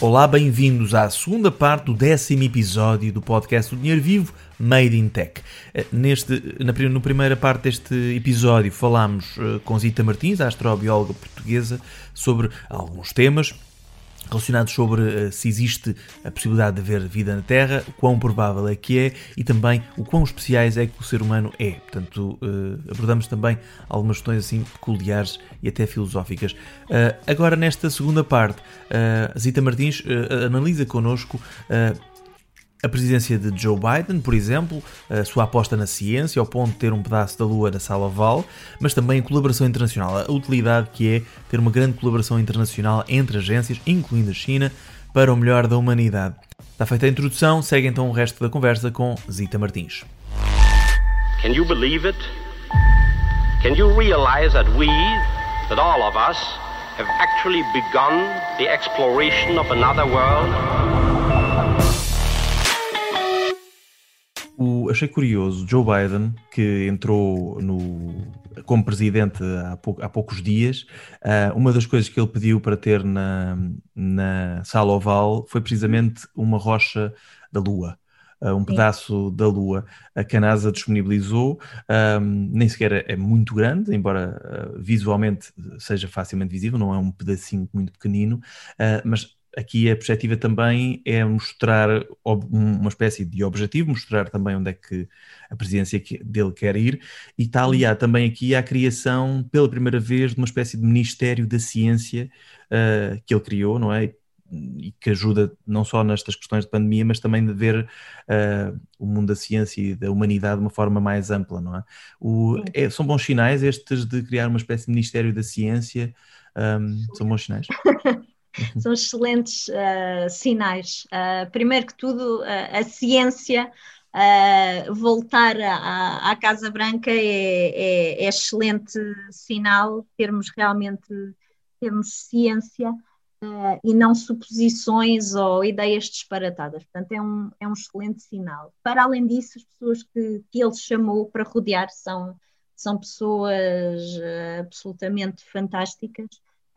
Olá, bem-vindos à segunda parte do décimo episódio do podcast do Dinheiro Vivo Made in Tech. Eh, neste, na, na primeira parte deste episódio falámos uh, com Zita Martins, a astrobióloga portuguesa, sobre alguns temas relacionados sobre uh, se existe a possibilidade de haver vida na Terra, quão provável é que é e também o quão especiais é que o ser humano é. Portanto, uh, abordamos também algumas questões assim peculiares e até filosóficas. Uh, agora, nesta segunda parte, Zita Martins analisa connosco a presidência de Joe Biden, por exemplo, a sua aposta na ciência, ao ponto de ter um pedaço da Lua na sala Val, mas também a colaboração internacional, a utilidade que é ter uma grande colaboração internacional entre agências, incluindo a China, para o melhor da humanidade. Está feita a introdução, segue então o resto da conversa com Zita Martins. Can you believe it? Can you realize that we, that all of us, have actually begun the exploration of another world? O, achei curioso, Joe Biden, que entrou no, como presidente há, pou, há poucos dias, uh, uma das coisas que ele pediu para ter na, na sala oval foi precisamente uma rocha da Lua. Uh, um Sim. pedaço da Lua a que a NASA disponibilizou, um, nem sequer é, é muito grande, embora visualmente seja facilmente visível, não é um pedacinho muito pequenino, mas aqui a perspectiva também é mostrar uma espécie de objetivo, mostrar também onde é que a presidência dele quer ir, e está aliado também aqui à criação, pela primeira vez, de uma espécie de Ministério da Ciência uh, que ele criou, não é? E que ajuda não só nestas questões de pandemia, mas também de ver uh, o mundo da ciência e da humanidade de uma forma mais ampla, não é? O, é são bons sinais estes de criar uma espécie de Ministério da Ciência, um, são bons sinais? Uhum. São excelentes uh, sinais. Uh, primeiro que tudo, uh, a ciência voltar à, à, Casa Branca é, é, é, excelente sinal, termos realmente termos ciência e não suposições ou ideias disparatadas. Portanto, é um, é um excelente sinal. Para além disso, as pessoas que, que ele chamou para rodear são, são pessoas absolutamente fantásticas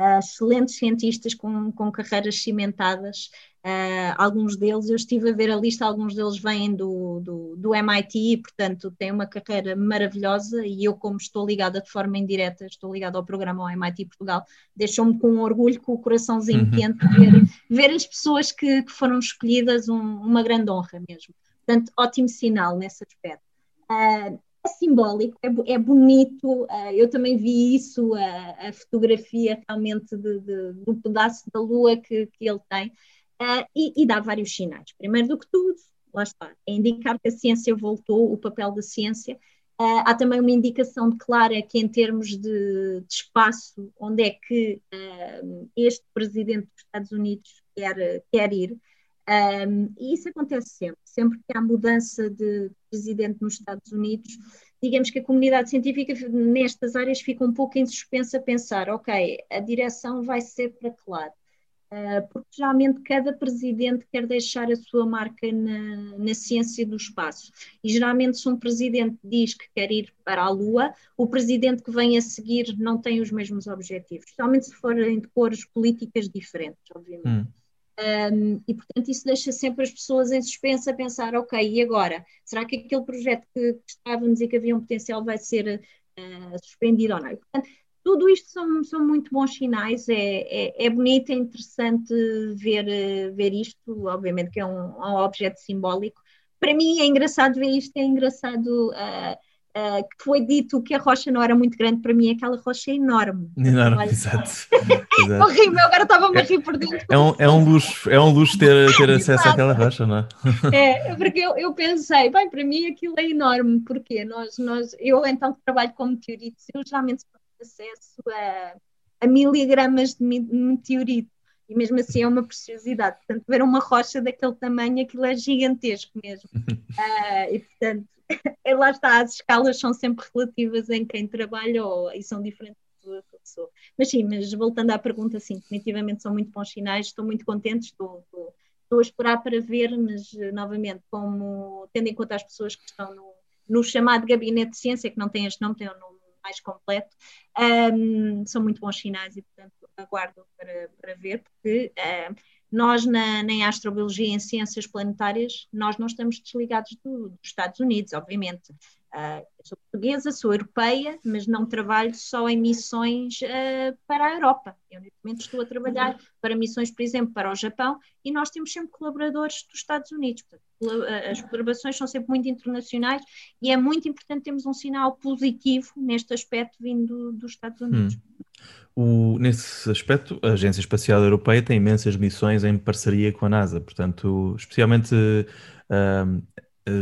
uh, excelentes cientistas com, com carreiras cimentadas, uh, alguns deles, eu estive a ver a lista, alguns deles vêm do, do, do MIT, portanto têm uma carreira maravilhosa e eu como estou ligada de forma indireta, estou ligada ao programa ao MIT Portugal, deixou-me com orgulho, com o coraçãozinho uhum. quente, ver, ver as pessoas que, que foram escolhidas, um, uma grande honra mesmo. Portanto, ótimo sinal nesse aspecto. Uh, é simbólico, é, é bonito. Uh, eu também vi isso, a, a fotografia realmente de, de, do pedaço da lua que, que ele tem, uh, e, e, dá vários sinais. Primeiro do que tudo, lá está, é indicar que a ciência voltou, o papel da ciência. Uh, há também uma indicação clara que, em termos de, de espaço, onde é que este presidente dos Estados Unidos quer, quer ir. Um, e isso acontece sempre, sempre que há mudança de presidente nos Estados Unidos, digamos que a comunidade científica nestas áreas fica um pouco em suspensa a pensar, ok, a direção vai ser para que lado? Uh, porque geralmente cada presidente quer deixar a sua marca na, na, ciência do espaço. E geralmente, se um presidente diz que quer ir para a Lua, o presidente que vem a seguir não tem os mesmos objetivos, especialmente se forem de cores políticas diferentes, obviamente. Hum. Um, e, portanto, isso deixa sempre as pessoas em suspensa a pensar: ok, e agora? Será que aquele projeto que, que estávamos e que havia um potencial vai ser uh, suspendido ou não? E, portanto, tudo isto são, são muito bons sinais, é, é, é bonito, é interessante ver, ver isto, obviamente que é um, um objeto simbólico. Para mim é engraçado ver isto, é engraçado. Uh, Uh, que foi dito que a rocha não era muito grande, para mim aquela rocha é enorme. Enorme, exato. exato. Horrível, agora estava-me a rir por dentro. É um, é um luxo, é um luxo ter, ter acesso àquela rocha, não é? É, porque eu, eu pensei, bem, para mim aquilo é enorme, porque nós, nós, eu então que trabalho com meteoritos, eu geralmente tenho acesso a, a miligramas de meteorito e mesmo assim é uma preciosidade. Portanto, ver uma rocha daquele tamanho, aquilo é gigantesco mesmo. Uh, e portanto, lá está, as escalas são sempre relativas em quem trabalha ou, e são diferentes da pessoa. Mas sim, mas voltando à pergunta, sim, definitivamente são muito bons sinais, estou muito contente, estou, estou, estou a esperar para ver, mas novamente, como tendo em conta as pessoas que estão no, no chamado gabinete de ciência, que não tem este nome, tem um nome mais completo, um, são muito bons sinais e, portanto, aguardo para, para ver, porque uh, nós na, na astrobiologia e em ciências planetárias, nós não estamos desligados do, dos Estados Unidos, obviamente. Uh, sou portuguesa, sou europeia, mas não trabalho só em missões uh, para a Europa. Eu, neste momento, estou a trabalhar para missões, por exemplo, para o Japão, e nós temos sempre colaboradores dos Estados Unidos. Portanto, as colaborações são sempre muito internacionais e é muito importante termos um sinal positivo neste aspecto vindo dos Estados Unidos. Hum. O, nesse aspecto, a Agência Espacial Europeia tem imensas missões em parceria com a NASA, portanto, especialmente uh,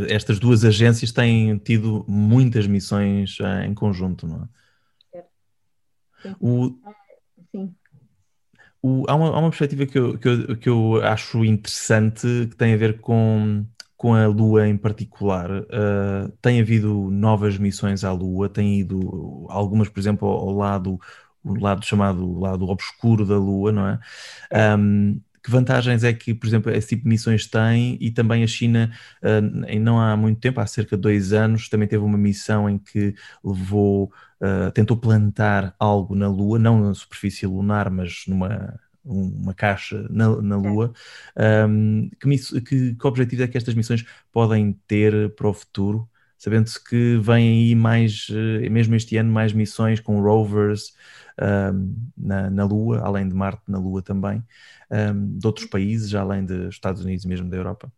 estas duas agências têm tido muitas missões uh, em conjunto, não é? O, Sim. O, há, uma, há uma perspectiva que eu, que, eu, que eu acho interessante que tem a ver com, com a Lua em particular. Uh, tem havido novas missões à Lua, tem ido algumas, por exemplo, ao, ao lado o lado chamado lado obscuro da Lua, não é? Um, que vantagens é que, por exemplo, esse tipo de missões tem e também a China, uh, em não há muito tempo, há cerca de dois anos, também teve uma missão em que levou, uh, tentou plantar algo na Lua, não na superfície lunar, mas numa uma caixa na, na Lua. Um, que, que, que objetivo é que estas missões podem ter para o futuro? Sabendo-se que vem aí mais, eh, mesmo este ano, mais missões com rovers, um, na, na, Lua, além de Marte, na Lua também, um, de outros países, além dos Estados Unidos e mesmo da Europa?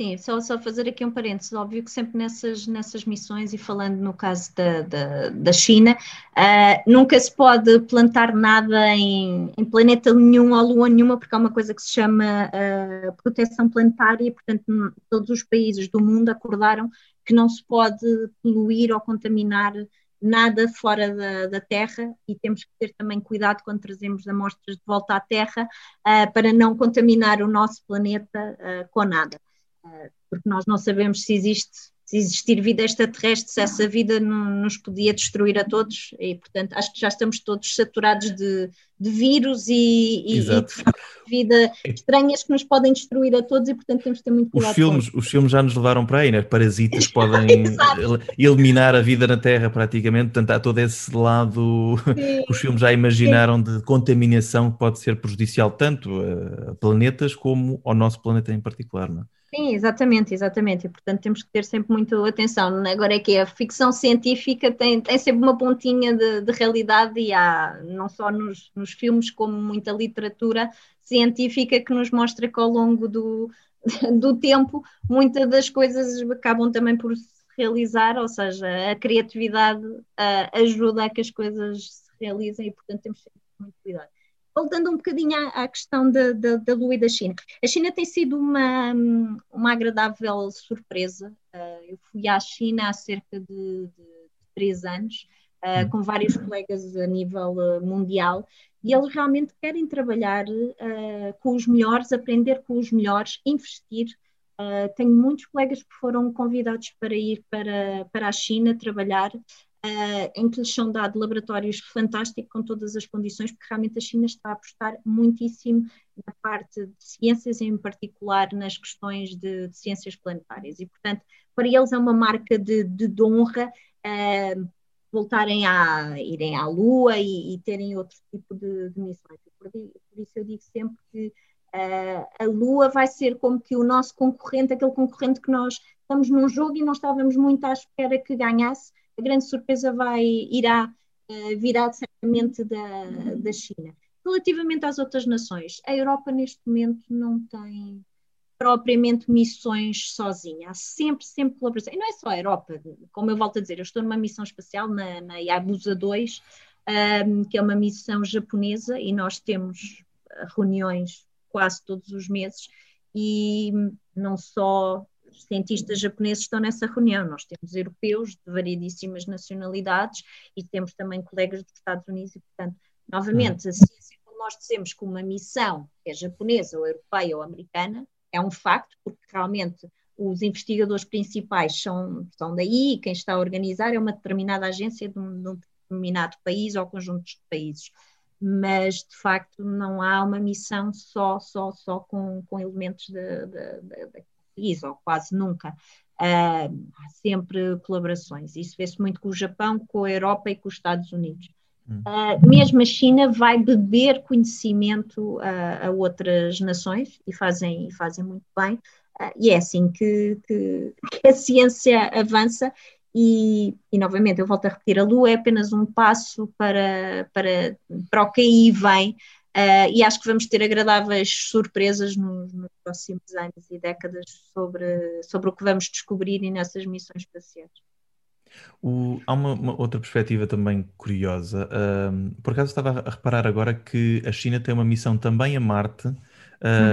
Sim, só, só fazer aqui um parênteses, óbvio que sempre nessas, nessas missões, e falando no caso da, da, da China, uh, nunca se pode plantar nada em, em, planeta nenhum ou lua nenhuma, porque há uma coisa que se chama uh, proteção planetária, e portanto todos os países do mundo acordaram que não se pode poluir ou contaminar nada fora da, da, Terra e temos que ter também cuidado quando trazemos amostras de volta à Terra uh, para não contaminar o nosso planeta uh, com nada, porque nós não sabemos se existe se existir vida extraterrestre, se essa vida nos podia destruir a todos, e portanto acho que já estamos todos saturados de, de vírus e, e, e de vida estranhas que nos podem destruir a todos e portanto temos que ter muito cuidado. Os filmes, os filmes já nos levaram para aí, né? Parasitas podem eliminar a vida na Terra praticamente, portanto há todo esse lado Sim. que os filmes já imaginaram Sim. de contaminação que pode ser prejudicial tanto a planetas como ao nosso planeta em particular, não é? Sim, exatamente, exatamente. E portanto temos que ter sempre muito atenção. Agora é que a ficção científica tem, tem sempre uma pontinha de, de realidade e há não só nos, nos, filmes como muita literatura científica que nos mostra que ao longo do, do tempo muitas das coisas acabam também por se realizar, ou seja, a criatividade uh, ajuda a que as coisas se realizem e portanto temos sempre muito cuidado voltando um bocadinho à, à questão da, da, da, Lua e da China. A China tem sido uma, uma agradável surpresa. Uh, eu fui à China há cerca de, de três anos, uh, com vários colegas a nível uh, mundial, e eles realmente querem trabalhar com os melhores, aprender com os melhores, investir. tenho muitos colegas que foram convidados para ir para, para a China trabalhar uh, em que lhes são dados laboratórios fantásticos com todas as condições, porque realmente a China está a apostar muitíssimo na parte de ciências, em particular nas questões de, de ciências planetárias. E, portanto, para eles é uma marca de, de honra uh, voltarem a irem à Lua e, e terem outro tipo de, de missões. Por, por, isso eu digo sempre que Uh, a Lua vai ser como que o nosso concorrente, aquele concorrente que nós estamos num jogo e não estávamos muito à espera que ganhasse, a grande surpresa vai, irá uh, virá certamente da, da China. Relativamente às outras nações, a Europa neste momento não tem propriamente missões sozinha, há sempre, sempre colaboração. E não é só a Europa, como eu volto a dizer, eu estou numa missão espacial na, na Yabusa 2, um, que é uma missão japonesa, e nós temos reuniões quase todos os meses, e não só cientistas japoneses estão nessa reunião. Nós temos europeus de variedíssimas nacionalidades e temos também colegas dos Estados Unidos e, portanto, novamente, a ciência, como nós dizemos que uma missão é japonesa ou europeia ou americana, é um facto, porque realmente os investigadores principais são, são daí quem está a organizar é uma determinada agência de um, de um determinado país ou conjuntos de países mas de facto não há uma missão só, só, só com, com elementos de, de, de, país, ou quase nunca. Uh, há sempre colaborações. Isso vê-se muito com o Japão, com a Europa e com os Estados Unidos. Uh, mesmo a China vai beber conhecimento a, a outras nações e fazem, e fazem muito bem. Uh, e é assim que, que, que, a ciência avança. E, e, novamente, eu volto a repetir: a Lua é apenas um passo para, para, para o que aí vem. Uh, e acho que vamos ter agradáveis surpresas nos, nos, próximos anos e décadas sobre, sobre o que vamos descobrir nessas missões espaciais. O, há uma, uma, outra perspectiva também curiosa. Por acaso estava a reparar agora que a China tem uma missão também a Marte uh,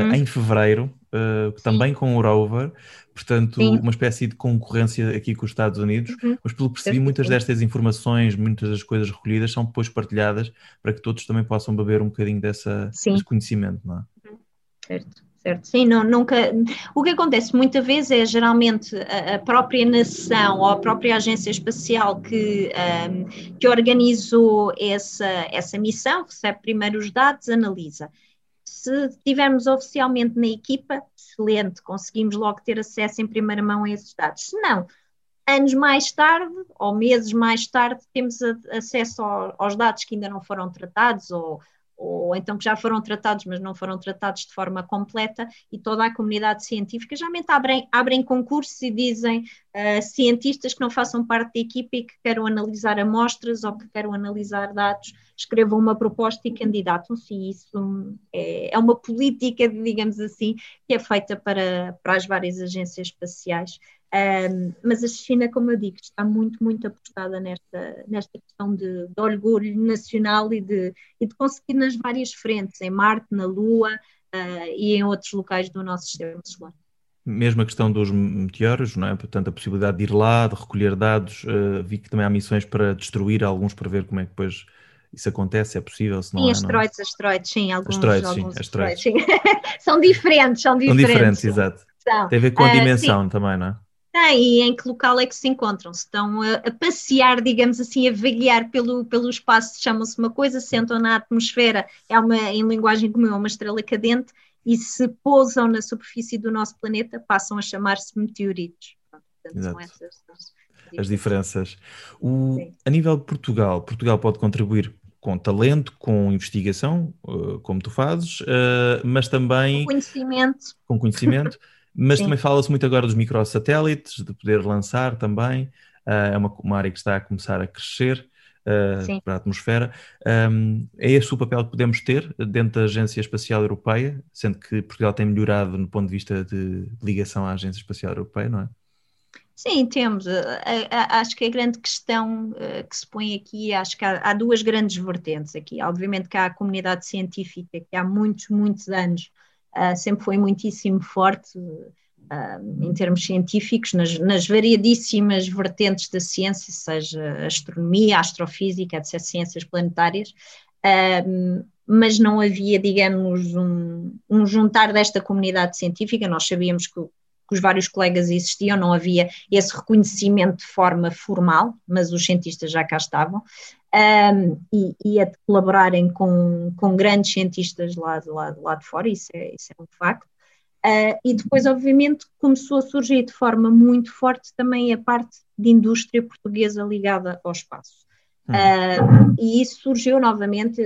uhum. em fevereiro, uh, também com o rover, portanto, Sim. uma espécie de concorrência aqui com os Estados Unidos. Uhum. Mas, pelo que percebi, muitas destas informações, muitas das coisas recolhidas são depois partilhadas para que todos também possam beber um bocadinho dessa, desse conhecimento, não é? Uhum. Certo certo? Sim, não, nunca. O que acontece muitas vezes é geralmente a, a própria nação ou a própria agência espacial que, um, que organizou essa, essa missão, recebe primeiro os dados, analisa. Se estivermos oficialmente na equipa, excelente, conseguimos logo ter acesso em primeira mão a esses dados. Se não, anos mais tarde, ou meses mais tarde, temos acesso ao, aos dados que ainda não foram tratados ou ou então que já foram tratados, mas não foram tratados de forma completa, e toda a comunidade científica geralmente abrem, abrem concursos e dizem uh, cientistas que não façam parte da equipa e que queiram analisar amostras ou que queiram analisar dados, escrevam uma proposta e candidatam-se, e isso é, é uma política, digamos assim, que é feita para, para as várias agências espaciais. Um, mas a China, como eu digo, está muito, muito apostada nesta, nesta questão de, de orgulho nacional e de, e de conseguir nas várias frentes, em Marte, na Lua uh, e em outros locais do nosso sistema solar. Mesmo a questão dos meteoros, não é? portanto, a possibilidade de ir lá, de recolher dados, uh, vi que também há missões para destruir alguns para ver como é que depois isso acontece, é possível, se não sim, é, asteroides, não é? asteroides, sim, alguns, asteroides, alguns sim, asteroides. Sim. são diferentes, são diferentes. São diferentes, exato. São. Tem a ver com a uh, dimensão também, não é? E em que local é que se encontram. Se estão a, a passear, digamos assim, a vaguear pelo, pelo espaço, chamam-se uma coisa, sentam na atmosfera, é uma, em linguagem comum, é uma estrela cadente, e se pousam na superfície do nosso planeta, passam a chamar-se meteoritos. Portanto, são essas as diferenças. O, a nível de Portugal, Portugal pode contribuir com talento, com investigação, uh, como tu fazes, uh, mas também. Com conhecimento. Com conhecimento. Mas Sim. também fala-se muito agora dos microsatélites, de poder lançar também. Uh, é uma, uma, área que está a começar a crescer uh, para a atmosfera. Um, é esse o papel que podemos ter dentro da Agência Espacial Europeia, sendo que Portugal tem melhorado no ponto de vista de ligação à Agência Espacial Europeia, não é? Sim, temos. Acho que a grande questão que se põe aqui, acho que há, há, duas grandes vertentes aqui. Obviamente que há a comunidade científica que há muitos, muitos anos uh, sempre foi muitíssimo forte uh, em termos científicos, nas, nas, variadíssimas vertentes da ciência, seja astronomia, astrofísica, etc., ciências planetárias, uh, mas não havia, digamos, um, um, juntar desta comunidade científica, nós sabíamos que que os vários colegas existiam, não havia esse reconhecimento de forma formal, mas os cientistas já cá estavam, um, e, e, a de colaborarem com, com grandes cientistas lá, lá, lá de fora, isso é, isso é um facto. Uh, e depois, obviamente, começou a surgir de forma muito forte também a parte de indústria portuguesa ligada ao espaço. Uh, e isso surgiu novamente,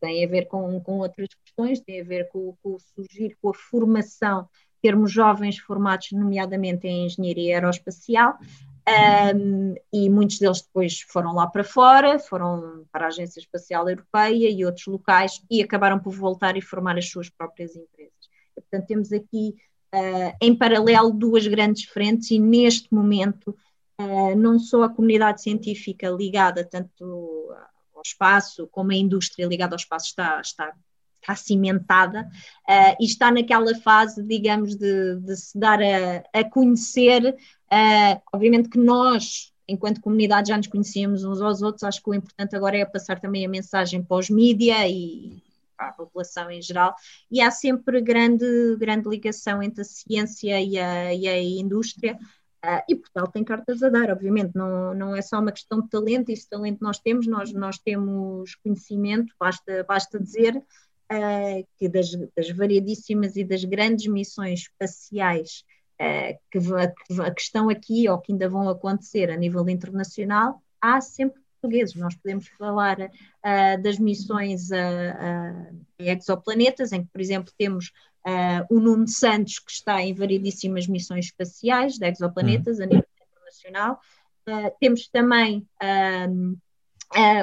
tem a ver com, com outras questões, tem a ver com, com o surgir, com a formação, termos jovens formados, nomeadamente em engenharia aeroespacial, um, e muitos deles depois foram lá para fora, foram para a Agência Espacial Europeia e outros locais e acabaram por voltar e formar as suas próprias empresas. E, portanto, temos aqui uh, em paralelo duas grandes frentes e neste momento uh, não só a comunidade científica ligada tanto ao espaço como a indústria ligada ao espaço está, está está cimentada uh, e está naquela fase, digamos, de, de se dar a, a conhecer. Uh, obviamente que nós, enquanto comunidade, já nos conhecíamos uns aos outros, acho que o importante agora é passar também a mensagem para os mídia e para a população em geral, e há sempre grande, grande ligação entre a ciência e a, e a indústria. Uh, e Portugal tem cartas a dar, obviamente, não, não é só uma questão de talento, esse talento nós temos, nós, nós temos conhecimento, basta, basta dizer, uh, que das, das, variadíssimas e das grandes missões espaciais que, que, que, estão aqui ou que ainda vão acontecer a nível internacional, há sempre portugueses. Nós podemos falar uh, das missões a, exoplanetas, em que, por exemplo, temos uh, o Nuno Santos, que está em variedíssimas missões espaciais de exoplanetas uhum. a nível internacional. Uh, temos também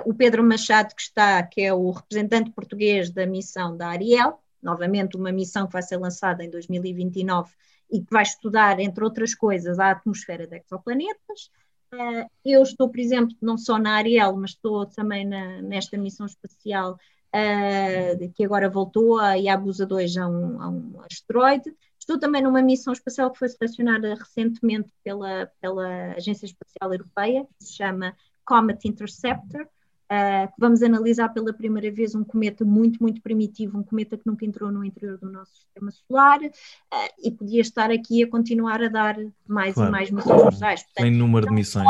o Pedro Machado, que está, que é o representante português da missão da Ariel, novamente uma missão que vai ser lançada em 2029 e que vai estudar, entre outras coisas, a atmosfera de exoplanetas. Uh, eu estou, por exemplo, não só na Ariel, mas estou também na, nesta missão espacial uh, que agora voltou, a Yabusa 2 a um, a um asteroide. Estou também numa missão espacial que foi selecionada recentemente pela, pela Agência Espacial Europeia, que se chama Comet Interceptor, Uh, vamos analisar pela primeira vez um cometa muito, muito primitivo, um cometa que nunca entrou no interior do nosso sistema solar uh, e podia estar aqui a continuar a dar mais claro. e mais missões. Tem número de missões.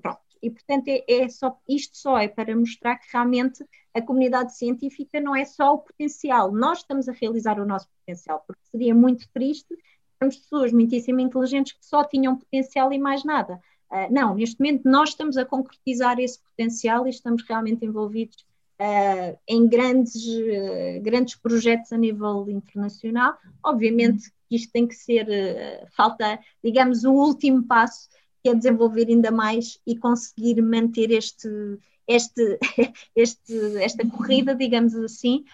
pronto. E, portanto, é, é, só, isto só é para mostrar que realmente a comunidade científica não é só o potencial, nós estamos a realizar o nosso potencial, porque seria muito triste termos pessoas muitíssimo inteligentes que só tinham potencial e mais nada. Uh, não, neste momento nós estamos a concretizar esse potencial e estamos realmente envolvidos uh, em grandes, uh, grandes projetos a nível internacional. Obviamente que isto tem que ser, falta, digamos, o último passo, que é desenvolver ainda mais e conseguir manter este, este, este, esta corrida, digamos assim,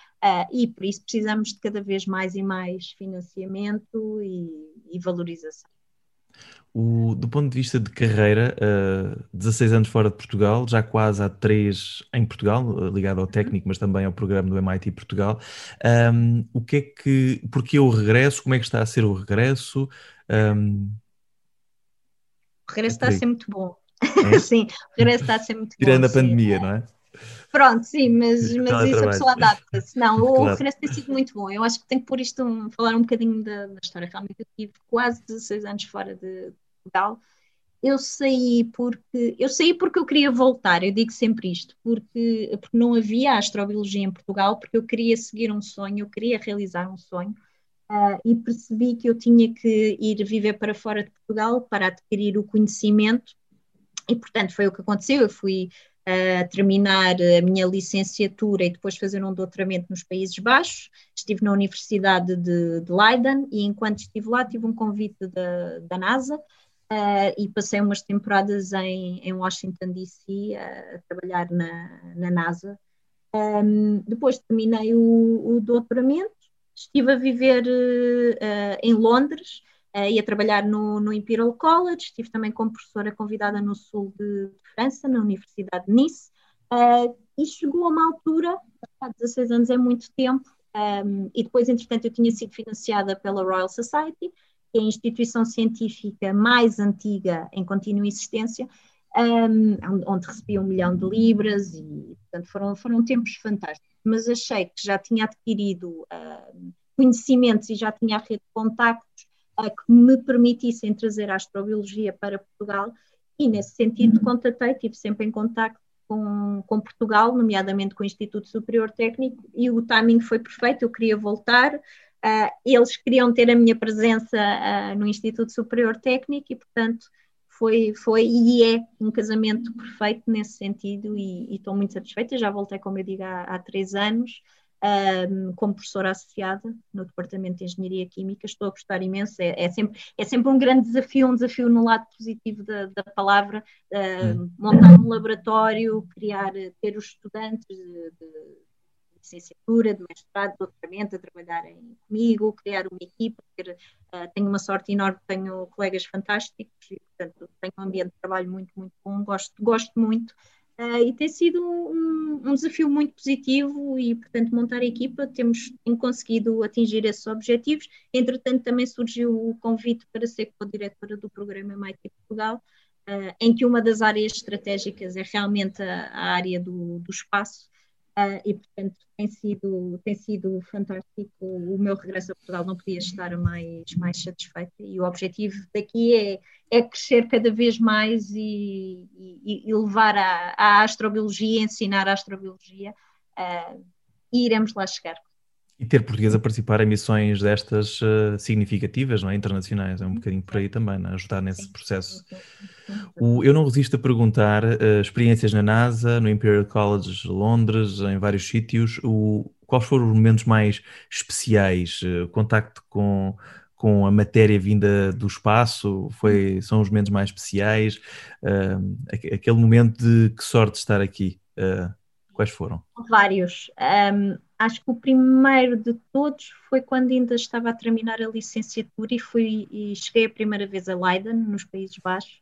e por isso precisamos de cada vez mais e mais financiamento e, e valorização. O, do ponto de vista de carreira, uh, 16 anos fora de Portugal, já quase há 3 em Portugal, uh, ligado ao uhum. técnico, mas também ao programa do MIT Portugal. Um, o que é que, porque o regresso? Como é que está a ser o regresso? Um, o regresso é está a ser muito bom. É? sim, o regresso está a ser muito Tirando bom. Tirando a pandemia, não é? Pronto, sim, mas, mas isso a pessoa adapta-se. Não, o claro. regresso tem sido muito bom. Eu acho que tenho que pôr isto, um, falar um bocadinho da, da, história. Realmente eu tive quase 16 anos fora de Portugal. Eu saí porque eu saí porque eu queria voltar, eu digo sempre isto, porque, porque não havia astrobiologia em Portugal, porque eu queria seguir um sonho, eu queria realizar um sonho. Uh, e percebi que eu tinha que ir viver para fora de Portugal para adquirir o conhecimento, e portanto foi o que aconteceu. Eu fui terminar a minha licenciatura e depois fazer um doutoramento nos Países Baixos. Estive na Universidade de, de Leiden e enquanto estive lá tive um convite da, da NASA uh, e passei umas temporadas em, em Washington DC uh, a trabalhar na, na NASA. Um, depois terminei o, o, doutoramento, estive a viver uh, em Londres e a trabalhar no, no, Imperial College, estive também como professora convidada no sul de, de França, na Universidade de Nice, uh, e chegou a uma altura, há 16 anos é muito tempo, um, e depois, entretanto, eu tinha sido financiada pela Royal Society, que é a instituição científica mais antiga em contínua existência, um, onde recebi um milhão de libras e, portanto, foram, foram tempos fantásticos. Mas achei que já tinha adquirido uh, conhecimentos e já tinha a rede de contactos uh, que me permitissem trazer a astrobiologia para Portugal e nesse sentido contatei, estive sempre em contacto com, com, Portugal, nomeadamente com o Instituto Superior Técnico, e o timing foi perfeito, eu queria voltar, uh, eles queriam ter a minha presença uh, no Instituto Superior Técnico e, portanto, foi, foi e é um casamento perfeito nesse sentido e, e estou muito satisfeita, já voltei, como eu digo, há, há três anos, um, como professora associada no Departamento de Engenharia Química. Estou a gostar imenso, é, é, sempre, é sempre um grande desafio, um desafio no lado positivo da, da palavra, uh, montar um laboratório, criar, ter os estudantes de, de licenciatura, de mestrado, de doutoramento a trabalharem comigo, criar uma equipa, ter, uh, tenho uma sorte enorme, tenho colegas fantásticos e, portanto, tenho um ambiente de trabalho muito, muito bom, gosto, gosto muito Uh, e tem sido um, um, desafio muito positivo e, portanto, montar a equipa, temos conseguido atingir esses objetivos. Entretanto, também surgiu o convite para ser co-diretora do programa MIT Portugal, uh, em que uma das áreas estratégicas é realmente a, a área do, do espaço, Uh, e portanto tem sido, tem sido fantástico. O meu regresso a Portugal não podia estar mais, mais satisfeita e o objetivo daqui é, é crescer cada vez mais e, e, e levar a, a astrobiologia, ensinar a astrobiologia uh, e iremos lá chegar. E ter português a participar em missões destas uh, significativas, não é? internacionais, é um bocadinho por aí também, não é? ajudar nesse processo. O, eu não resisto a perguntar uh, experiências na NASA, no Imperial College de Londres, em vários sítios, o, quais foram os momentos mais especiais? Uh, contacto com, com a matéria vinda do espaço foi, são os momentos mais especiais? Uh, aquele momento de que sorte estar aqui, quais foram? Vários. Um acho que o primeiro de todos foi quando ainda estava a terminar a licenciatura e, fui, e cheguei a primeira vez a Leiden, nos Países Baixos,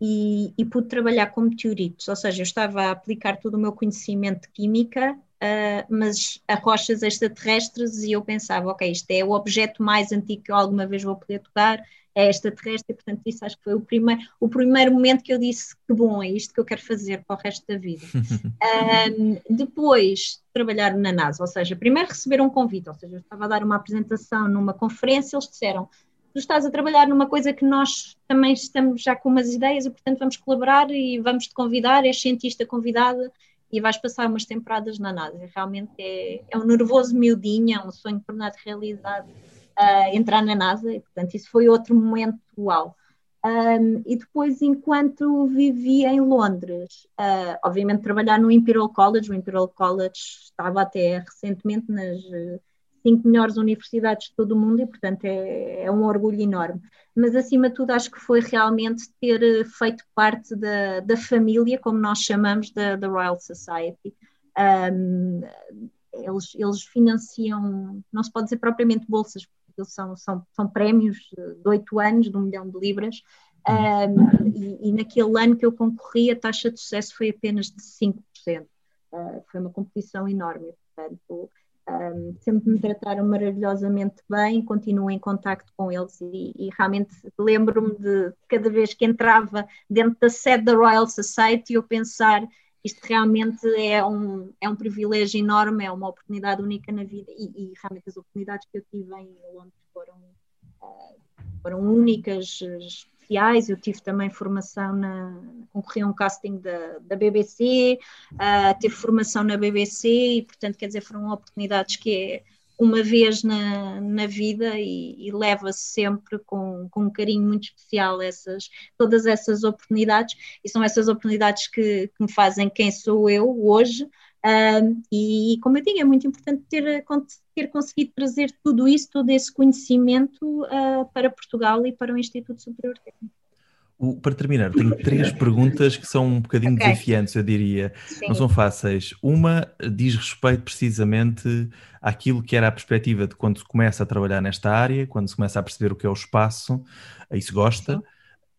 e, e, pude trabalhar com meteoritos, ou seja, eu estava a aplicar todo o meu conhecimento de química, uh, mas a rochas extraterrestres, e eu pensava, ok, isto é o objeto mais antigo que eu alguma vez vou poder tocar, é extraterrestre, e portanto isso acho que foi o primeiro, o primeiro momento que eu disse que bom, é isto que eu quero fazer para o resto da vida. um, depois trabalhar na NASA, ou seja, primeiro receber um convite, ou seja, eu estava a dar uma apresentação numa conferência, eles disseram, tu estás a trabalhar numa coisa que nós também estamos já com umas ideias e portanto vamos colaborar e vamos te convidar, és cientista convidada e vais passar umas temporadas na NASA. Realmente é, é um nervoso miudinho, é um sonho tornado realidade entrar na NASA, e portanto isso foi outro momento uau. Um, e depois, enquanto vivi em Londres, uh, obviamente trabalhar no Imperial College, o Imperial College estava até recentemente nas uh, cinco melhores universidades de todo o mundo e, portanto, é, é, um orgulho enorme. Mas, acima de tudo, acho que foi realmente ter uh, feito parte da, da família, como nós chamamos, da, da Royal Society. Um, eles, eles financiam, não se pode dizer propriamente bolsas, são, são, são prémios de oito anos, de um milhão de libras, um, e, e, naquele ano que eu concorri, a taxa de sucesso foi apenas de 5%. Uh, ah, foi uma competição enorme, portanto, um, sempre me trataram maravilhosamente bem, continuo em contacto com eles e, e realmente lembro-me de cada vez que entrava dentro da sede da Royal Society eu pensar isto realmente é um, é um privilégio enorme, é uma oportunidade única na vida e, e realmente as oportunidades que eu tive em Londres foram, uh, foram únicas, especiais. Eu tive também formação na. concorri a um casting da, da BBC, uh, tive formação na BBC e, portanto, quer dizer, foram oportunidades que é uma vez na, na vida e, e leva-se sempre com, com um carinho muito especial essas, todas essas oportunidades e são essas oportunidades que, que me fazem quem sou eu hoje e como eu digo, é muito importante ter, ter conseguido trazer tudo isso, todo esse conhecimento uh, para Portugal e para o Instituto Superior Técnico. O, para terminar, tenho três perguntas que são um bocadinho okay. desafiantes, eu diria. Sim. Não são fáceis. Uma diz respeito precisamente àquilo que era a perspectiva de quando se começa a trabalhar nesta área, quando se começa a perceber o que é o espaço, aí se gosta. Sim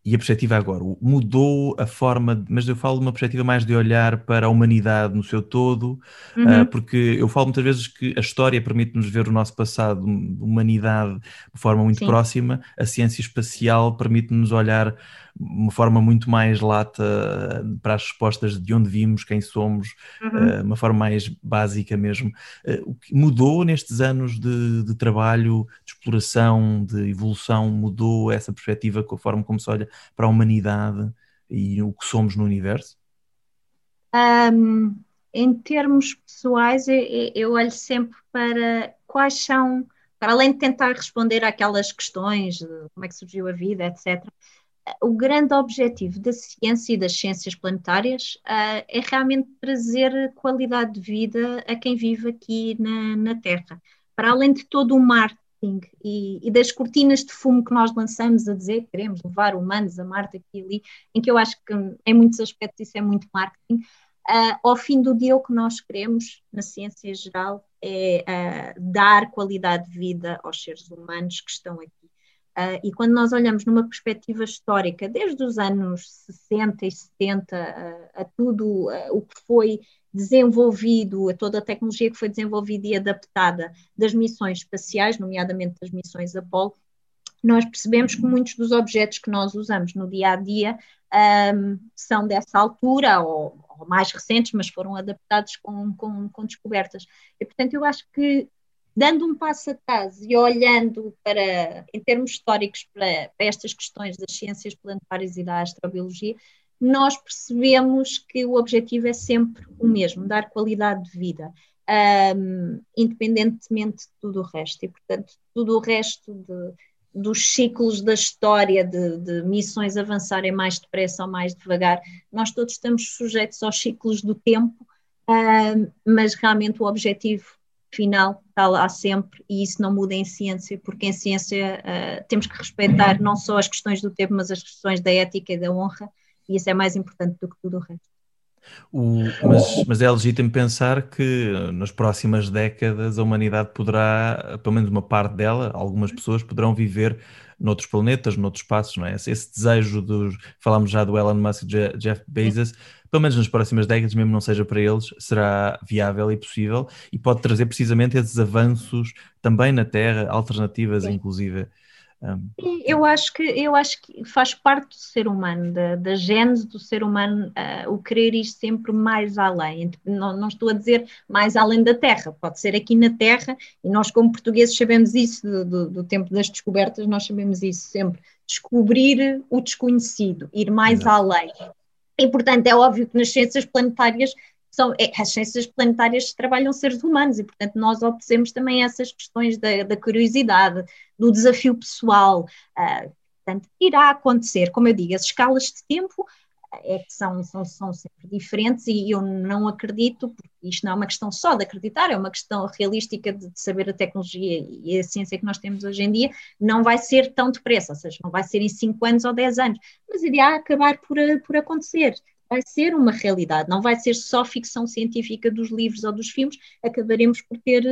e a perspectiva agora mudou a forma, mas eu falo de uma perspectiva mais de olhar para a humanidade no seu todo, uhum. uh, porque eu falo muitas vezes que a história permite-nos ver o nosso passado de humanidade de forma muito Sim. próxima, a ciência espacial permite-nos olhar uma forma muito mais lata eh, para as respostas de onde vimos, quem somos, uhum. uh, uma forma mais básica mesmo. Uh, o que mudou nestes anos de, de, trabalho, de exploração, de evolução, mudou essa perspectiva com a forma como se olha para a humanidade e o que somos no universo? Um, em termos pessoais, eu, eu olho sempre para quais são, para além de tentar responder àquelas questões de como é que surgiu a vida, etc o grande objetivo da ciência e das ciências planetárias uh, é realmente trazer qualidade de vida a quem vive aqui na, na Terra. Para além de todo o marketing e, e, das cortinas de fumo que nós lançamos a dizer que queremos levar humanos a Marte aqui e ali, em que eu acho que em muitos aspectos isso é muito marketing, uh, ao fim do dia o que nós queremos na ciência geral é uh, dar qualidade de vida aos seres humanos que estão aqui Uh, e quando nós olhamos numa perspectiva histórica, desde os anos 60 e 70, uh, a tudo uh, o que foi desenvolvido, a toda a tecnologia que foi desenvolvida e adaptada das missões espaciais, nomeadamente das missões Apollo, nós percebemos que muitos dos objetos que nós usamos no dia a dia são dessa altura ou, ou, mais recentes, mas foram adaptados com, com, com descobertas. E, portanto, eu acho que dando um passo atrás e olhando para, em termos históricos, para, para estas questões das ciências planetárias e da astrobiologia, nós percebemos que o objetivo é sempre o mesmo, dar qualidade de vida. um, independentemente de tudo o resto. E, portanto, tudo o resto de, dos ciclos da história, de, de, missões avançarem mais depressa ou mais devagar, nós todos estamos sujeitos aos ciclos do tempo, uh, mas realmente o objetivo final está lá sempre e isso não muda em ciência, porque em ciência uh, temos que respeitar não só as questões do tempo, mas as questões da ética e da honra, e isso é mais importante do que tudo o resto. O, mas, mas, é legítimo pensar que nas próximas décadas a humanidade poderá, pelo menos uma parte dela, algumas pessoas poderão viver noutros planetas, noutros espaços, não é? Esse, esse desejo dos. Falámos já do Elon Musk e Jeff Bezos, pelo menos nas próximas décadas, mesmo não seja para eles, será viável e possível e pode trazer precisamente esses avanços também na Terra, alternativas, Sim. inclusive um... Eu acho que eu acho que faz parte do ser humano, da, da gênese do ser humano, uh, o querer ir sempre mais além. Não, não, estou a dizer mais além da Terra, pode ser aqui na Terra, e nós, como portugueses, sabemos isso do, do, do tempo das descobertas, nós sabemos isso sempre. Descobrir o desconhecido, ir mais Exato. além. E, portanto, é óbvio que nas ciências planetárias são, é, as ciências planetárias trabalham seres humanos e, portanto, nós obtemos também essas questões da, da curiosidade, do desafio pessoal. Uh, portanto, irá acontecer, como eu digo, as escalas de tempo é que são, são, são sempre diferentes e eu não acredito, porque isto não é uma questão só de acreditar, é uma questão realística de, de, saber a tecnologia e a ciência que nós temos hoje em dia, não vai ser tão depressa, ou seja, não vai ser em 5 anos ou 10 anos, mas irá acabar por, por acontecer vai ser uma realidade, não vai ser só ficção científica dos livros ou dos filmes, acabaremos por ter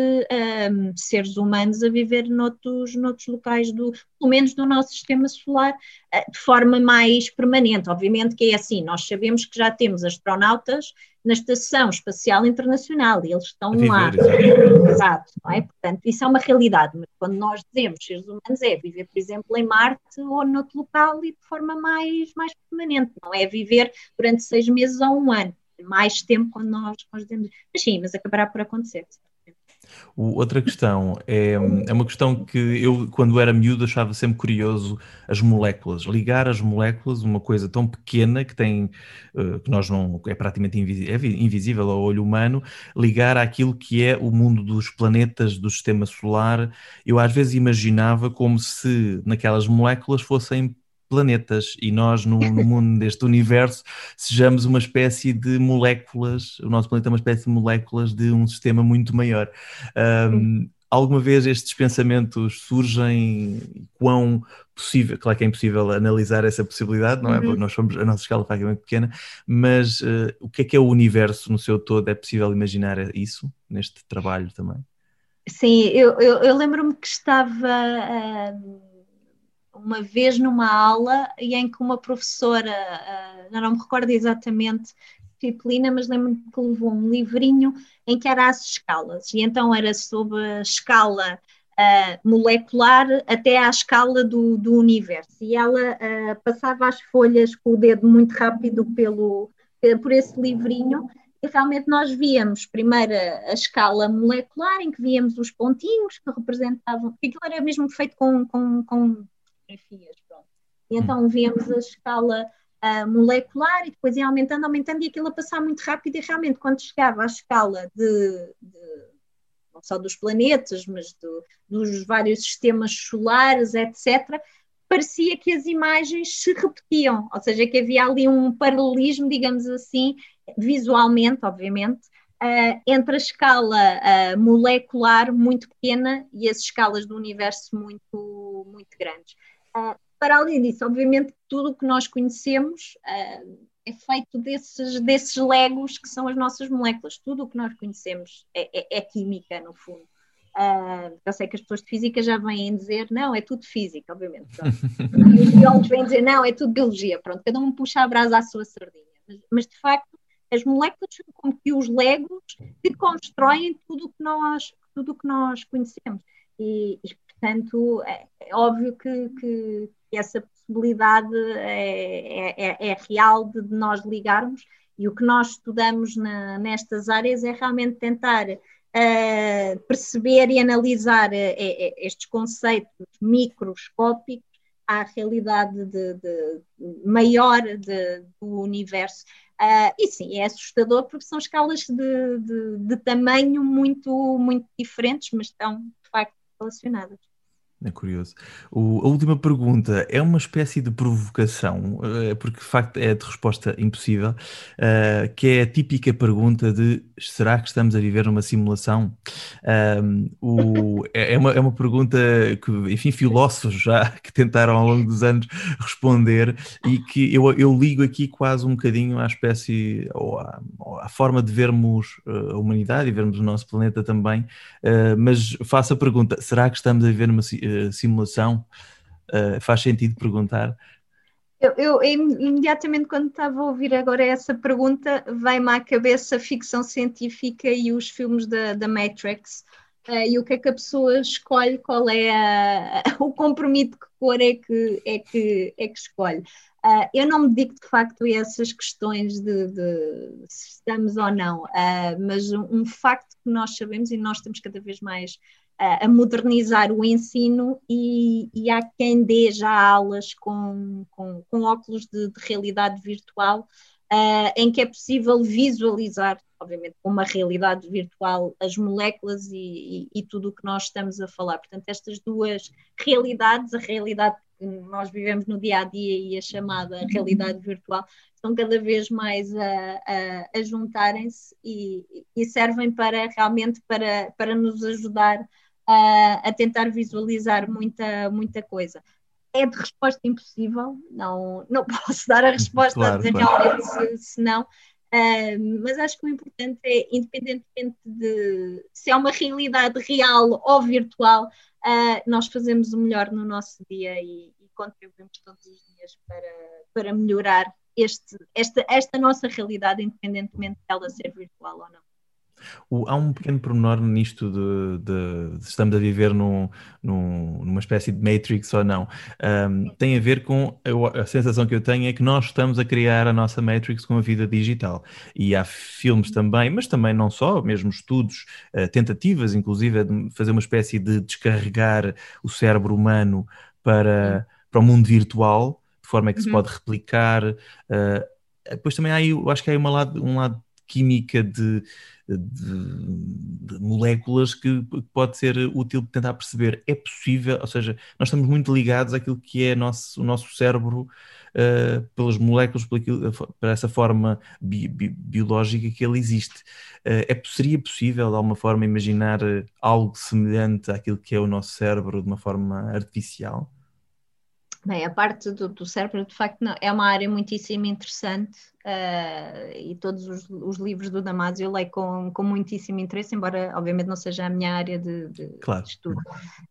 um, seres humanos a viver noutros, noutros locais, do, pelo menos do nosso sistema solar, uh, de forma mais permanente. Obviamente que é assim, nós sabemos que já temos astronautas na Estação Espacial Internacional e eles estão viver, lá. Exato. exato não é? Portanto, isso é uma realidade, mas quando nós dizemos seres humanos é viver, por exemplo, em Marte ou noutro local e de forma mais, mais permanente, não é viver durante seis meses ou um ano, mais tempo quando nós, nós dizemos, mas sim, mas acabará por acontecer. Outra questão é, é uma questão que eu, quando era miúdo, achava sempre curioso as moléculas. Ligar as moléculas, uma coisa tão pequena que tem, uh, que nós não, é praticamente invisível, é invisível ao olho humano, ligar àquilo que é o mundo dos planetas, do sistema solar. Eu às vezes imaginava como se naquelas moléculas fossem planetas e nós, no, no, mundo deste universo, sejamos uma espécie de moléculas, o nosso planeta é uma espécie de moléculas de um sistema muito maior. Um, alguma vez estes pensamentos surgem? Quão possível? Claro que é impossível analisar essa possibilidade, não é? Uhum. Porque nós somos, a nossa escala é praticamente pequena, mas uh, o que é que é o universo no seu todo? É possível imaginar isso neste trabalho também? Sim, eu, eu, eu lembro-me que estava. Uh uma vez numa aula e em que uma professora, uh, não me recordo exatamente, disciplina, mas lembro-me que levou um livrinho em que era as escalas, e então era sobre a escala uh, molecular até à escala do, do universo, e ela uh, passava as folhas com o dedo muito rápido pelo, por esse livrinho, e realmente nós víamos primeiro a, escala molecular, em que víamos os pontinhos que representavam, aquilo era mesmo feito com, com, com fotografias. Pronto. E hum. então víamos a escala uh, molecular e depois ia aumentando, aumentando e aquilo a passar muito rápido e realmente quando chegava à escala de, de não só dos planetas, mas do, dos vários sistemas solares, etc., parecia que as imagens se repetiam, ou seja, que havia ali um paralelismo, digamos assim, visualmente, obviamente, uh, entre a escala uh, molecular muito pequena e as escalas do universo muito, muito grandes. Para além disso, obviamente, tudo o que nós conhecemos uh, é feito desses, desses legos que são as nossas moléculas. Tudo o que nós conhecemos é, é, é química, no fundo. Uh, eu sei que as pessoas de física já vêm dizer, não, é tudo física, obviamente. e os biólogos vêm dizer, não, é tudo biologia. Pronto, cada um puxa a brasa à sua sardinha. Mas, mas, de facto, as moléculas são como que os legos que constroem tudo o que nós, tudo o que nós conhecemos. E, Portanto, é, é óbvio que, que, essa possibilidade é, é, é, real de nós ligarmos e o que nós estudamos na, nestas áreas é realmente tentar uh, perceber e analisar uh, estes conceitos microscópicos à realidade de, de, maior de, do universo. Uh, e sim, é assustador porque são escalas de, de, de tamanho muito, muito diferentes, mas estão de relacionadas. É curioso. O, a última pergunta é uma espécie de provocação, uh, porque de facto é de resposta impossível, uh, que é a típica pergunta de será que estamos a viver numa simulação? o, é, é, uma, é uma pergunta que, enfim, filósofos já que tentaram ao longo dos anos responder e que eu, eu ligo aqui quase um bocadinho à espécie, ou à, à forma de vermos uh, a humanidade e vermos o nosso planeta também, mas faço a pergunta, será que estamos a viver numa simulação? Eh, simulação? Uh, faz sentido perguntar? Eu, eu, imediatamente quando estava a ouvir agora essa pergunta, vai-me à cabeça a ficção científica e os filmes da, da Matrix. Uh, e o que é que a pessoa escolhe, qual é a, o compromisso que cor é que, é que, é que escolhe. Uh, eu não me digo de facto a essas questões de, de se estamos ou não, uh, mas um, um, facto que nós sabemos e nós temos cada vez mais a modernizar o ensino e, e, há quem dê já aulas com, com, com óculos de, de, realidade virtual uh, em que é possível visualizar, obviamente com uma realidade virtual, as moléculas e, e, e tudo o que nós estamos a falar. Portanto, estas duas realidades, a realidade que nós vivemos no dia a dia e a chamada realidade virtual, estão cada vez mais a, a, a juntarem-se e, e, servem para realmente para, para nos ajudar a, a tentar visualizar muita, muita coisa. É de resposta impossível, não, não posso dar a resposta claro, claro. se não, uh, mas acho que o importante é, independentemente de se é uma realidade real ou virtual, uh, nós fazemos o melhor no nosso dia e, e contribuímos todos os dias para, para melhorar este, esta, esta nossa realidade, independentemente dela ser virtual ou não. O, há um pequeno pormenor nisto de, de estamos a viver num, num, numa espécie de Matrix ou não. Um, tem a ver com a, a, sensação que eu tenho é que nós estamos a criar a nossa Matrix com a vida digital. E há filmes também, mas também não só, mesmo estudos, uh, tentativas, inclusive, de fazer uma espécie de descarregar o cérebro humano para, para o mundo virtual, de forma que uhum. se pode replicar. Uh, depois também há, eu acho que há uma lado, um lado química de de, de moléculas que, pode ser útil tentar perceber. É possível, ou seja, nós estamos muito ligados àquilo que é nosso, o nosso cérebro uh, pelas moléculas, por, aquilo, por essa forma bi, bi, biológica que ele existe. Uh, é, seria possível, de alguma forma, imaginar algo semelhante àquilo que é o nosso cérebro de uma forma artificial? Bem, a parte do, do cérebro, de facto, não, é uma área muitíssimo interessante uh, e todos os, os, livros do Damasio eu leio com, com muitíssimo interesse, embora, obviamente, não seja a minha área de, de, claro. de estudo.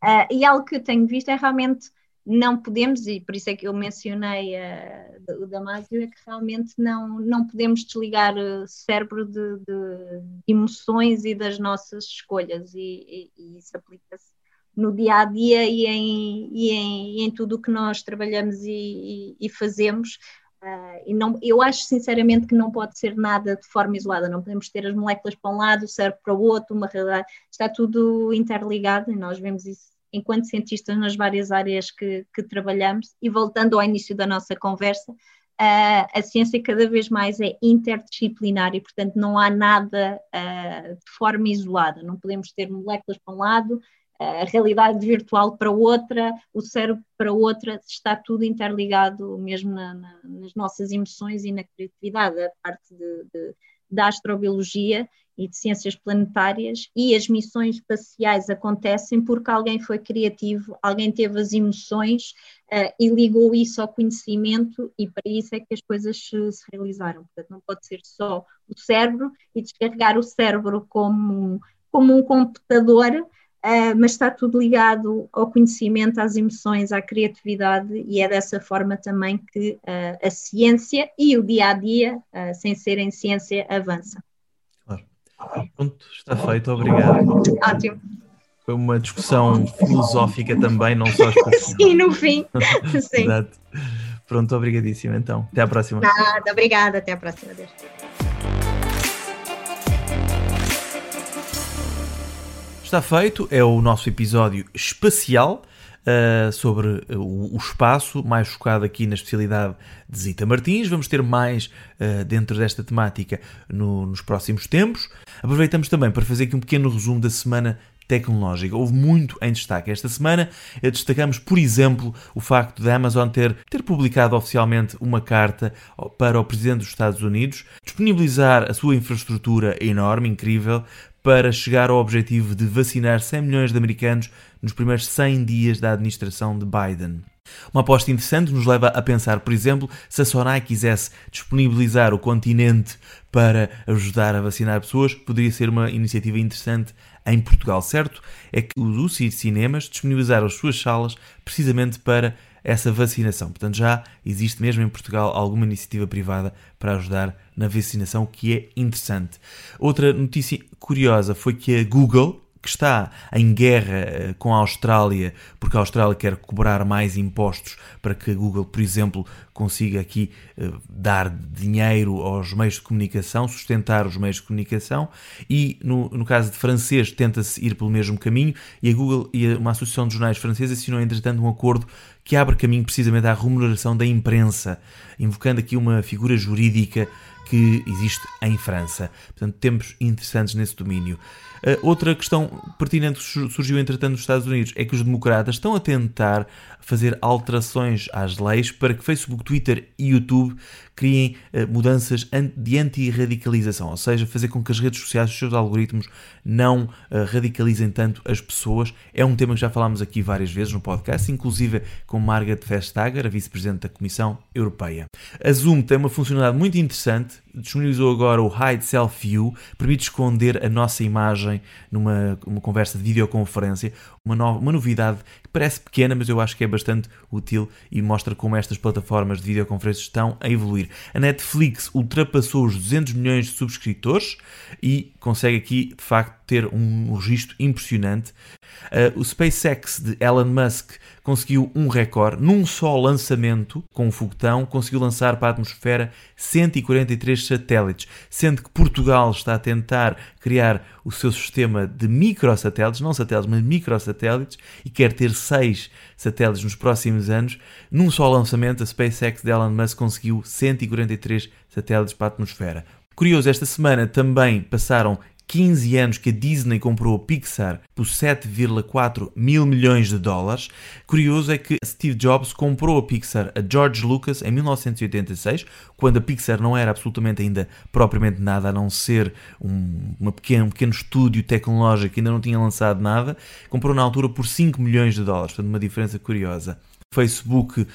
Uh, e algo que eu tenho visto é realmente não podemos, e por isso é que eu mencionei uh, o Damasio, é que realmente não, não podemos desligar o cérebro de, de emoções e das nossas escolhas, e, e, e isso aplica-se no dia a dia e em, e em, e em tudo o que nós trabalhamos e, e fazemos. Uh, e não, eu acho sinceramente que não pode ser nada de forma isolada, não podemos ter as moléculas para um lado, o cérebro para o outro, uma realidade, está tudo interligado e nós vemos isso enquanto cientistas nas várias áreas que, que trabalhamos. E voltando ao início da nossa conversa, uh, a ciência cada vez mais é interdisciplinar e, portanto, não há nada uh, de forma isolada, não podemos ter moléculas para um lado a realidade virtual para outra, o cérebro para outra, está tudo interligado mesmo na, na, nas nossas emoções e na criatividade, a parte de, de, da astrobiologia e de ciências planetárias e as missões espaciais acontecem porque alguém foi criativo, alguém teve as emoções uh, e ligou isso ao conhecimento e para isso é que as coisas se, se realizaram. Portanto, não pode ser só o cérebro e descarregar o cérebro como, como um computador Uh, mas está tudo ligado ao conhecimento, às emoções, à criatividade, e é dessa forma também que uh, a ciência e o dia a dia, uh, sem serem ciência, avança. Claro. Pronto, está feito, obrigado. Ótimo. Foi uma discussão filosófica também, não só Sim, no fim. Sim. Exato. Pronto, obrigadíssimo então. Até à próxima. Nada, obrigada, até à próxima. Deus. Está feito, é o nosso episódio espacial. uh, sobre o, o, espaço, mais focado aqui na especialidade de Zita Martins. Vamos ter mais uh, dentro desta temática no, nos próximos tempos. Aproveitamos também para fazer aqui um pequeno resumo da semana tecnológica. Houve muito em destaque esta semana. Destacamos, por exemplo, o facto da Amazon ter, ter publicado oficialmente uma carta para o Presidente dos Estados Unidos, disponibilizar a sua infraestrutura enorme, incrível, para chegar ao objetivo de vacinar 100 milhões de americanos nos primeiros 100 dias da administração de Biden. Uma aposta interessante nos leva a pensar, por exemplo, se a Sonai quisesse disponibilizar o continente para ajudar a vacinar pessoas, poderia ser uma iniciativa interessante em Portugal, certo? É que os UCI Cinemas disponibilizaram as suas salas precisamente para essa vacinação. Portanto, já existe mesmo em Portugal alguma iniciativa privada para ajudar na vacinação, o que é interessante. Outra notícia curiosa foi que a Google, que está em guerra eh, com a Austrália, porque a Austrália quer cobrar mais impostos para que a Google, por exemplo, consiga aqui uh, dar dinheiro aos meios de comunicação, sustentar os meios de comunicação, e no, no caso de francês tenta-se ir pelo mesmo caminho, e a Google e uma associação de jornais franceses assinou entretanto um acordo que abre caminho precisamente à remuneração da imprensa, invocando aqui uma figura jurídica que existe em França. Portanto, tempos interessantes nesse domínio. Uh, outra questão pertinente que surgiu entretanto nos Estados Unidos é que os democratas estão a tentar fazer alterações às leis para que Facebook, Twitter e YouTube criem uh, mudanças de anti-radicalização, ou seja, fazer com que as redes sociais, os seus algoritmos, não uh, radicalizem tanto as pessoas. É um tema que já falámos aqui várias vezes no podcast, inclusive com Margaret Vestager, a vice-presidente da Comissão Europeia. A Zoom tem uma funcionalidade muito interessante, disponibilizou agora o Hide Self View, permite esconder a nossa imagem numa uma conversa de videoconferência, uma, no, uma novidade parece pequena, mas eu acho que é bastante útil e mostra como estas plataformas de videoconferência estão a evoluir. A Netflix ultrapassou os 200 milhões de subscritores e consegue aqui, de facto, ter um registro impressionante. Uh, o SpaceX de Elon Musk conseguiu um recorde. Num só lançamento com o foguetão, conseguiu lançar para a atmosfera 143 satélites, sendo que Portugal está a tentar criar o seu sistema de microsatélites, não satélites, mas microsatélites, e quer ter seis satélites nos próximos anos. Num só lançamento, a SpaceX de Elon Musk conseguiu 143 satélites para a atmosfera. Curioso, esta semana também passaram 15 anos que a Disney comprou a Pixar por 7,4 mil milhões de dólares. Curioso é que Steve Jobs comprou a Pixar a George Lucas em 1986, quando a Pixar não era absolutamente ainda propriamente nada, a não ser um, uma um pequeno estúdio tecnológico que ainda não tinha lançado nada. Comprou na altura por 5 milhões de dólares, portanto, uma diferença curiosa. Facebook uh,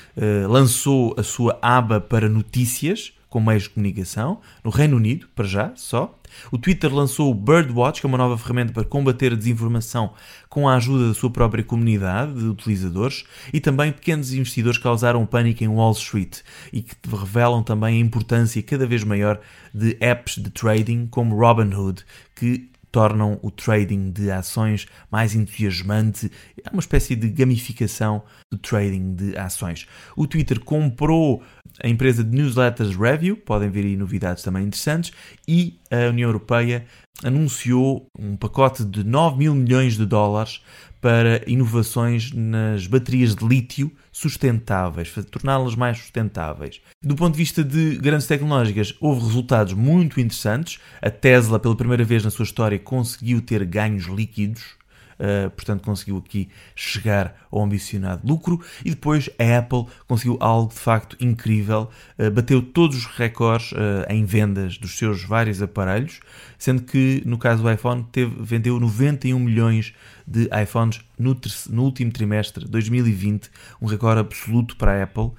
lançou a sua aba para notícias com meios de comunicação, no Reino Unido, para já, só. O Twitter lançou o Birdwatch, que é uma nova ferramenta para combater a desinformação com a ajuda da sua própria comunidade de utilizadores e também pequenos investidores causaram pânico em Wall Street e que revelam também a importância cada vez maior de apps de trading como Robinhood, que tornam o trading de ações mais entusiasmante. É uma espécie de gamificação do trading de ações. O Twitter comprou a empresa de newsletters Review, podem ver aí novidades também interessantes, e a União Europeia anunciou um pacote de 9 mil milhões de dólares para inovações nas baterias de lítio sustentáveis, torná-las mais sustentáveis. Do ponto de vista de grandes tecnológicas, houve resultados muito interessantes. A Tesla, pela primeira vez na sua história, conseguiu ter ganhos líquidos Uh, portanto conseguiu aqui chegar ao ambicionado lucro. E depois a Apple conseguiu algo de facto incrível, uh, bateu todos os recordes uh, em vendas dos seus vários aparelhos, sendo que no caso do iPhone teve, vendeu 91 milhões de iPhones no, no último trimestre de 2020, um recorde absoluto para a Apple,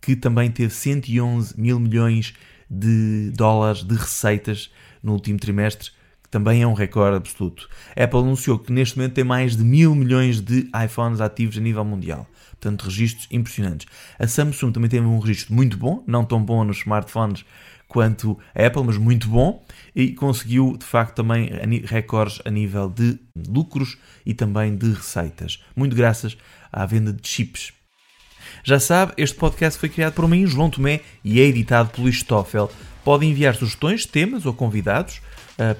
que também teve 111 mil milhões de dólares de receitas no último trimestre, que também é um recorde absoluto. A Apple anunciou que neste momento tem mais de mil milhões de iPhones ativos a nível mundial. Portanto, registros impressionantes. A Samsung também tem um registro muito bom, não tão bom nos smartphones quanto a Apple, mas muito bom, e conseguiu de facto também recordes a nível de lucros e também de receitas, muito graças à venda de chips. Já sabe, este podcast foi criado por mim, João Tomé, e é editado pelo Istoffel. Pode enviar sugestões, temas ou convidados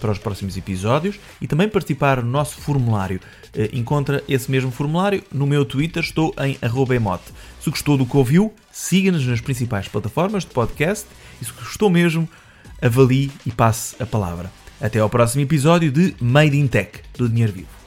para os próximos episódios e também participar no nosso formulário. Uh, encontra esse mesmo formulário no meu Twitter, estou em emote. Se gostou do que ouviu, siga-nos nas principais plataformas de podcast e se gostou mesmo, avalie e passe a palavra. Até ao próximo episódio de Made in Tech do Dinheiro Vivo.